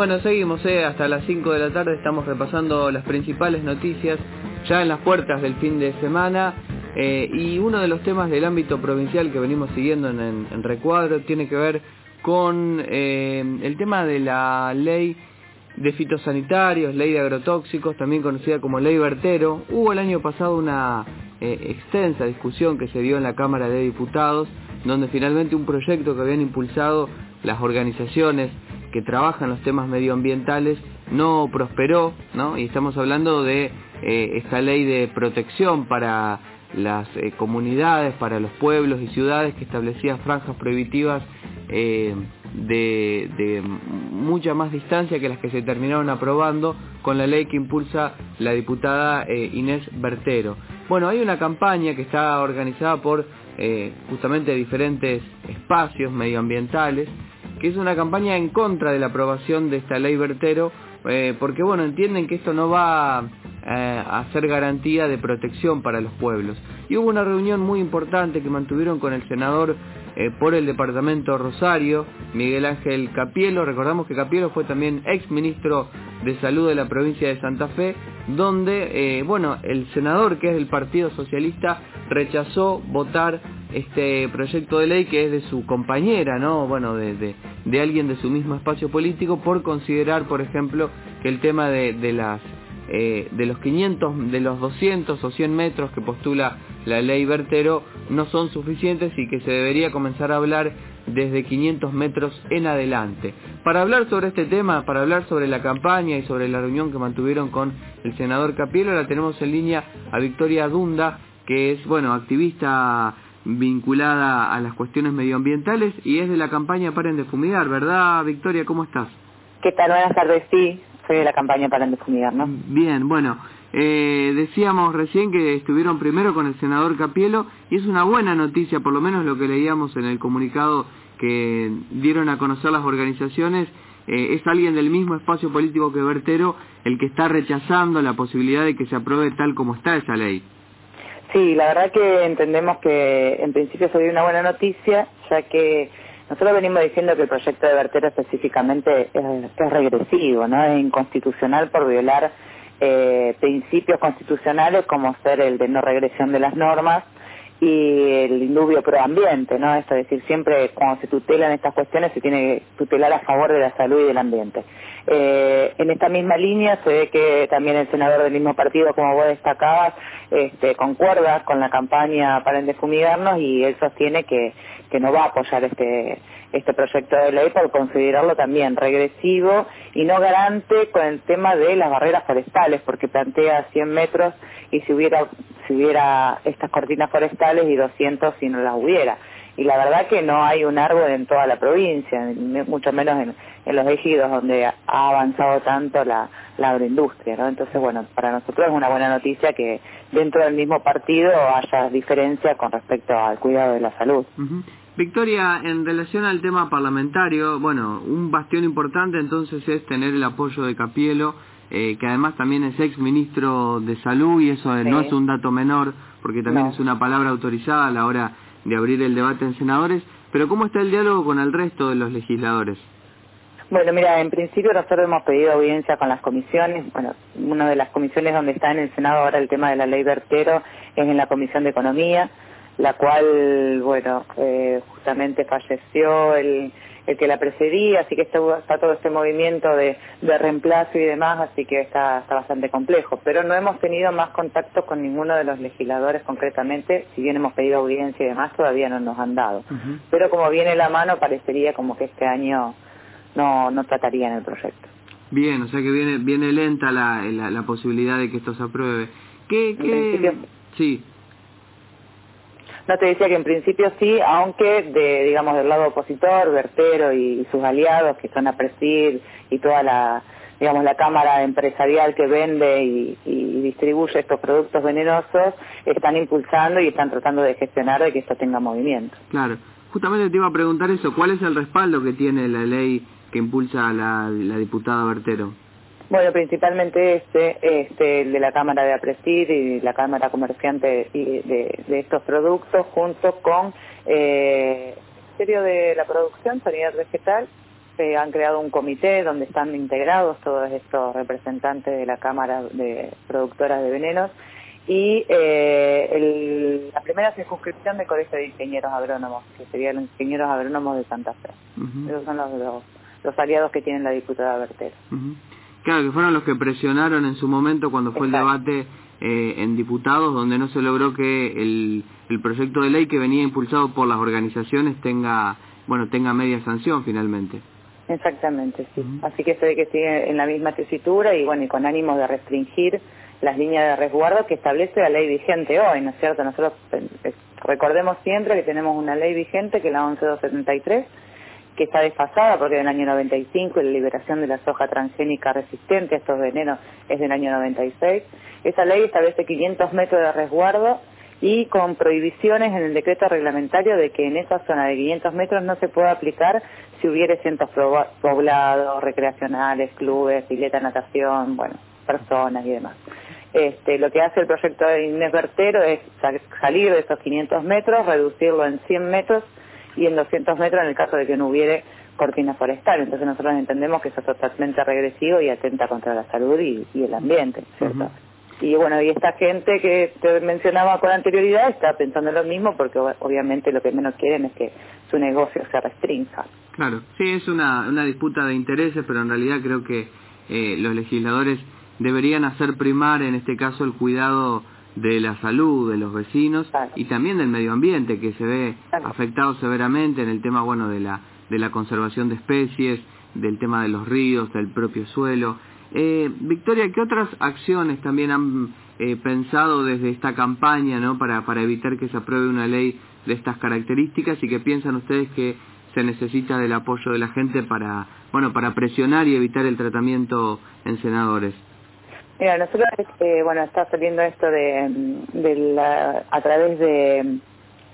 Bueno, seguimos, eh, hasta las 5 de la tarde estamos repasando las principales noticias ya en las puertas del fin de semana eh, y uno de los temas del ámbito provincial que venimos siguiendo en, Recuadro tiene que ver con eh, el tema de la ley de fitosanitarios, ley de agrotóxicos, también conocida como ley vertero. Hubo el año pasado una extensa discusión que se dio en la Cámara de Diputados, donde finalmente un proyecto que habían impulsado las organizaciones que trabajan los temas medioambientales no prosperó, ¿no? Y estamos hablando de eh, esta ley de protección para las eh, comunidades, para los pueblos y ciudades que establecía franjas prohibitivas eh, de, de, mucha más distancia que las que se terminaron aprobando con la ley que impulsa la diputada Inés Bertero. Bueno, hay una campaña que está organizada por justamente diferentes espacios medioambientales que es una campaña en contra de la aprobación de esta ley vertero, eh, porque bueno, entienden que esto no va eh, a ser garantía de protección para los pueblos. Y hubo una reunión muy importante que mantuvieron con el senador eh, por el departamento Rosario, Miguel Ángel Capielo, recordamos que Capielo fue también ex ministro de Salud de la provincia de Santa Fe, donde, bueno, el senador que es del Partido Socialista rechazó votar este proyecto de ley que es de su compañera, ¿no? Bueno, de, de, alguien de su mismo espacio político por considerar, por ejemplo, que el tema de, de las eh, de los 500, de los 200 o 100 metros que postula la ley Vertero no son suficientes y que se debería comenzar a hablar desde 500 metros en adelante. Para hablar sobre este tema, para hablar sobre la campaña y sobre la reunión que mantuvieron con el senador Capielo, la tenemos en línea a Victoria Dunda, que es, bueno, activista vinculada a las cuestiones medioambientales y es de la campaña Paren de Fumigar, ¿verdad, Victoria? ¿Cómo estás? ¿Qué tal? Buenas tardes, sí, soy de la campaña Paren de Fumigar, ¿no? Bien, bueno, eh, decíamos recién que estuvieron primero con el senador Capielo y es una buena noticia, por lo menos lo que leíamos en el comunicado que dieron a conocer las organizaciones, eh, es alguien del mismo espacio político que Bertero el que está rechazando la posibilidad de que se apruebe tal como está esa ley. Sí, la verdad que entendemos que en principio sería una buena noticia, ya que nosotros venimos diciendo que el proyecto de vertero específicamente es, regresivo, ¿no? Es inconstitucional por violar eh, principios constitucionales como ser el de no regresión de las normas y el indubio proambiente, ¿no? Esto es decir, siempre cuando se tutelan estas cuestiones se tiene que tutelar a favor de la salud y del ambiente. Eh, en esta misma línea se ve que también el senador del mismo partido, como vos destacabas, este, concuerda con la campaña para endefumigarnos y él sostiene que, no va a apoyar este, este proyecto de ley por considerarlo también regresivo y no garante con el tema de las barreras forestales, porque plantea 100 metros y si hubiera, si hubiera estas cortinas forestales y 200 si no las hubiera y la verdad que no hay un árbol en toda la provincia, mucho menos en, los ejidos donde ha avanzado tanto la, agroindustria, ¿no? Entonces, bueno, para nosotros es una buena noticia que dentro del mismo partido haya diferencia con respecto al cuidado de la salud. Victoria, en relación al tema parlamentario, bueno, un bastión importante entonces es tener el apoyo de Capielo, eh, que además también es ex ministro de Salud y eso no es un dato menor, porque también es una palabra autorizada a la hora de abrir el debate en senadores, pero ¿cómo está el diálogo con el resto de los legisladores? Bueno, mira, en principio nosotros hemos pedido audiencia con las comisiones. Bueno, una de las comisiones donde está en el Senado ahora el tema de la ley vertero es en la Comisión de Economía, la cual, bueno, eh, justamente falleció el, el que la precedía, así que está, todo este movimiento de, reemplazo y demás, así que está, bastante complejo. Pero no hemos tenido más contacto con ninguno de los legisladores concretamente, si bien hemos pedido audiencia y demás, todavía no nos han dado. Pero como viene la mano, parecería como que este año no, no tratarían el proyecto. Bien, o sea que viene, viene lenta la, la, posibilidad de que esto se apruebe. ¿Qué, qué... Sí. No te decía que en principio sí, aunque de, digamos, del lado opositor, Vertero y, sus aliados que son a presidir y toda la, digamos, la cámara empresarial que vende y, distribuye estos productos venenosos, están impulsando y están tratando de gestionar de que esto tenga movimiento. Claro. Justamente te iba a preguntar eso, ¿cuál es el respaldo que tiene la ley que impulsa la, la diputada Vertero? Bueno, principalmente este, este, el de la Cámara de Apresir y la Cámara Comerciante de, de, estos productos, junto con eh, el Ministerio de la Producción, Sanidad Vegetal, se han creado un comité donde están integrados todos estos representantes de la Cámara de Productoras de Venenos y eh, la primera circunscripción de Colegio de Ingenieros Agrónomos, que serían los Ingenieros Agrónomos de Santa Fe. Esos son los, los, aliados que tienen la diputada Bertero. Claro, que fueron los que presionaron en su momento cuando fue el debate eh, en diputados, donde no se logró que el, el proyecto de ley que venía impulsado por las organizaciones tenga, bueno, tenga media sanción finalmente. Exactamente, sí. Así que se ve que sigue en la misma tesitura y bueno, y con ánimo de restringir las líneas de resguardo que establece la ley vigente hoy, ¿no es cierto? Nosotros eh, recordemos siempre que tenemos una ley vigente que es la 11273 que está desfasada porque es del año 95 y la liberación de la soja transgénica resistente a estos venenos es del año 96. Esa ley establece 500 metros de resguardo y con prohibiciones en el decreto reglamentario de que en esa zona de 500 metros no se pueda aplicar si hubiere centros poblados, recreacionales, clubes, pileta, natación, bueno, personas y demás. Este, lo que hace el proyecto de Inés Bertero es salir de esos 500 metros, reducirlo en 100 metros y en 200 metros en el caso de que no hubiere cortina forestal. Entonces nosotros entendemos que eso es totalmente regresivo y atenta contra la salud y, el ambiente, ¿cierto? Y bueno, y esta gente que te mencionaba con anterioridad está pensando lo mismo porque obviamente lo que menos quieren es que su negocio se restrinja. Claro, sí, es una, una disputa de intereses, pero en realidad creo que eh, los legisladores deberían hacer primar en este caso el cuidado de la salud de los vecinos y también del medio ambiente que se ve afectado severamente en el tema bueno de la de la conservación de especies del tema de los ríos del propio suelo. Eh, Victoria qué otras acciones también han eh, pensado desde esta campaña no para para evitar que se apruebe una ley de estas características y que piensan ustedes que se necesita del apoyo de la gente para bueno para presionar y evitar el tratamiento en senadores Mira, nosotros, este, bueno, está saliendo esto de, de la, a través de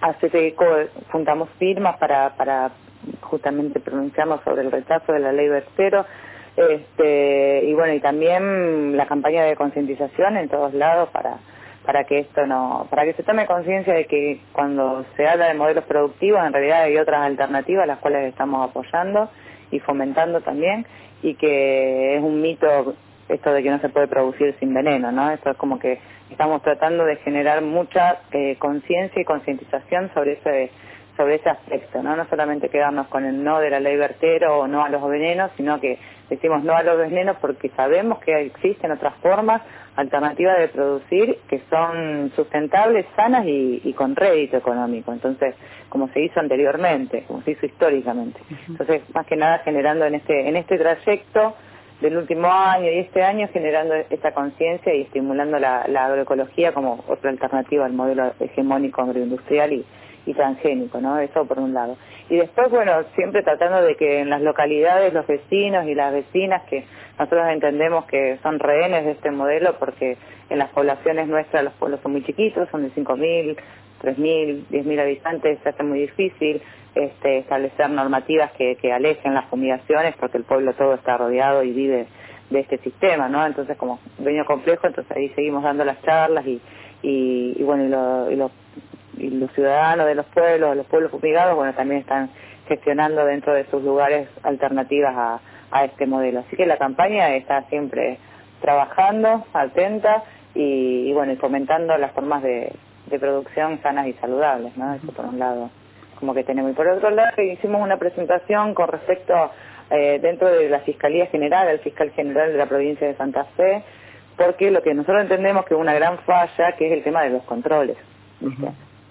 ACTECO, juntamos firmas para, para justamente pronunciarnos sobre el rechazo de la ley Bercero, este, y bueno, y también la campaña de concientización en todos lados para para que esto no, para que se tome conciencia de que cuando se habla de modelos productivos en realidad hay otras alternativas las cuales estamos apoyando y fomentando también y que es un mito esto de que no se puede producir sin veneno, ¿no? Esto es como que estamos tratando de generar mucha eh, conciencia y concientización sobre ese sobre ese aspecto, ¿no? No solamente quedarnos con el no de la ley vertero o no a los venenos, sino que decimos no a los venenos porque sabemos que existen otras formas alternativas de producir que son sustentables, sanas y, y con rédito económico. Entonces, como se hizo anteriormente, como se hizo históricamente. Entonces, más que nada generando en este en este trayecto del último año y este año generando esta conciencia y estimulando la, agroecología como otra alternativa al modelo hegemónico agroindustrial y, y transgénico, ¿no? Eso por un lado. Y después, bueno, siempre tratando de que en las localidades los vecinos y las vecinas, que nosotros entendemos que son rehenes de este modelo porque en las poblaciones nuestras los pueblos son muy chiquitos, son de 5.000, 3.000, 10.000 habitantes, se hace muy difícil este, establecer normativas que, alejen las fumigaciones porque el pueblo todo está rodeado y vive de este sistema, ¿no? Entonces, como dueño complejo, entonces ahí seguimos dando las charlas y, y, bueno, y, lo, y, los ciudadanos de los pueblos, los pueblos fumigados, bueno, también están gestionando dentro de sus lugares alternativas a, este modelo. Así que la campaña está siempre trabajando, atenta y bueno, y fomentando las formas de, de producción sanas y saludables, ¿no? Eso por un lado, como que tenemos. Y por otro lado, hicimos una presentación con respecto eh, dentro de la Fiscalía General, el fiscal general de la provincia de Santa Fe, porque lo que nosotros entendemos que es una gran falla, que es el tema de los controles,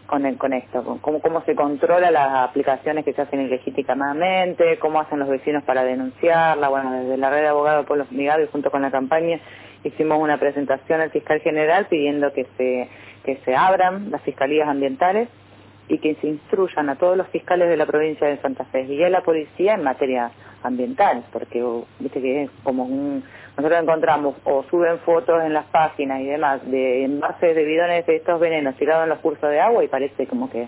con, con esto, con cómo, cómo se controla las aplicaciones que se hacen ilegítimamente, cómo hacen los vecinos para denunciarla, bueno, desde la red de abogados Pueblos Migados y junto con la campaña hicimos una presentación al fiscal general pidiendo que se que se abran las fiscalías ambientales y que se instruyan a todos los fiscales de la provincia de Santa Fe y a la policía en materia ambiental, porque viste que es como un, nosotros encontramos o suben fotos en las páginas y demás de envases de bidones de estos venenos tirados en los cursos de agua y parece como que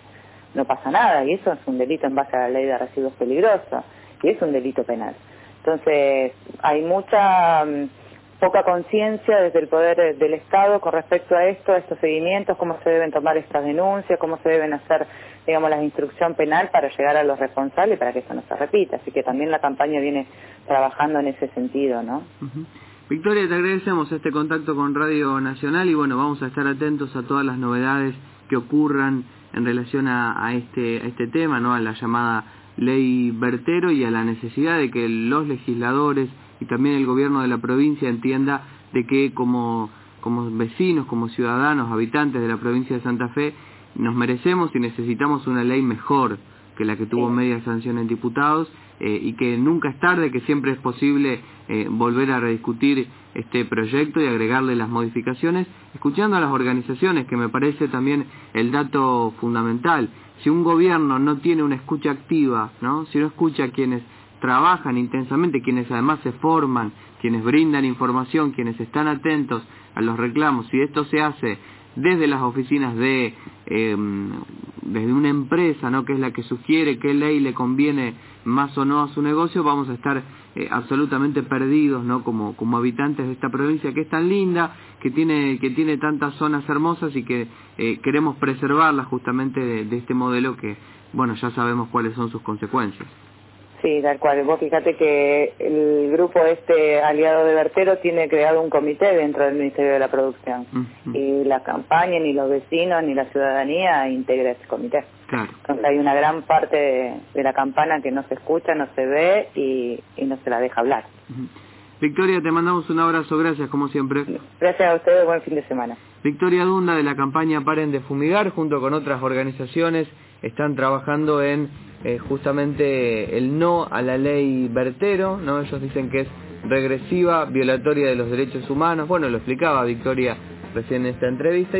no pasa nada y eso es un delito en base a la ley de residuos peligrosos y es un delito penal. Entonces hay mucha poca conciencia desde el poder del Estado con respecto a esto, a estos seguimientos, cómo se deben tomar estas denuncias, cómo se deben hacer, digamos, la instrucción penal para llegar a los responsables para que esto no se repita. Así que también la campaña viene trabajando en ese sentido, ¿no? Victoria, te agradecemos este contacto con Radio Nacional y bueno, vamos a estar atentos a todas las novedades que ocurran en relación a, este, a este tema, ¿no? A la llamada ley Bertero y a la necesidad de que los legisladores y también el gobierno de la provincia entienda de que como, como vecinos, como ciudadanos, habitantes de la provincia de Santa Fe, nos merecemos y necesitamos una ley mejor que la que tuvo media sanción en diputados eh, y que nunca es tarde, que siempre es posible eh, volver a rediscutir este proyecto y agregarle las modificaciones, escuchando a las organizaciones, que me parece también el dato fundamental. Si un gobierno no tiene una escucha activa, ¿no? si no escucha a quienes trabajan intensamente, quienes además se forman, quienes brindan información, quienes están atentos a los reclamos, si esto se hace desde las oficinas de em, desde una empresa no que es la que sugiere qué ley le conviene más o no a su negocio vamos a estar eh, absolutamente perdidos no como como habitantes de esta provincia que es tan linda que tiene que tiene tantas zonas hermosas y que eh, queremos preservarlas justamente de este modelo que bueno ya sabemos cuáles son sus consecuencias Sí, tal cual. Vos fíjate que el grupo este aliado de Vertero tiene creado un comité dentro del Ministerio de la Producción. Y la campaña, ni los vecinos, ni la ciudadanía integra ese comité. Claro. Entonces hay una gran parte de, la campana que no se escucha, no se ve y, no se la deja hablar. Victoria, te mandamos un abrazo, gracias como siempre. Gracias a ustedes, buen fin de semana. Victoria Dunda de la campaña Paren de Fumigar, junto con otras organizaciones, están trabajando en eh, justamente el no a la ley Bertero, ¿no? Ellos dicen que es regresiva, violatoria de los derechos humanos. Bueno, lo explicaba Victoria recién en esta entrevista.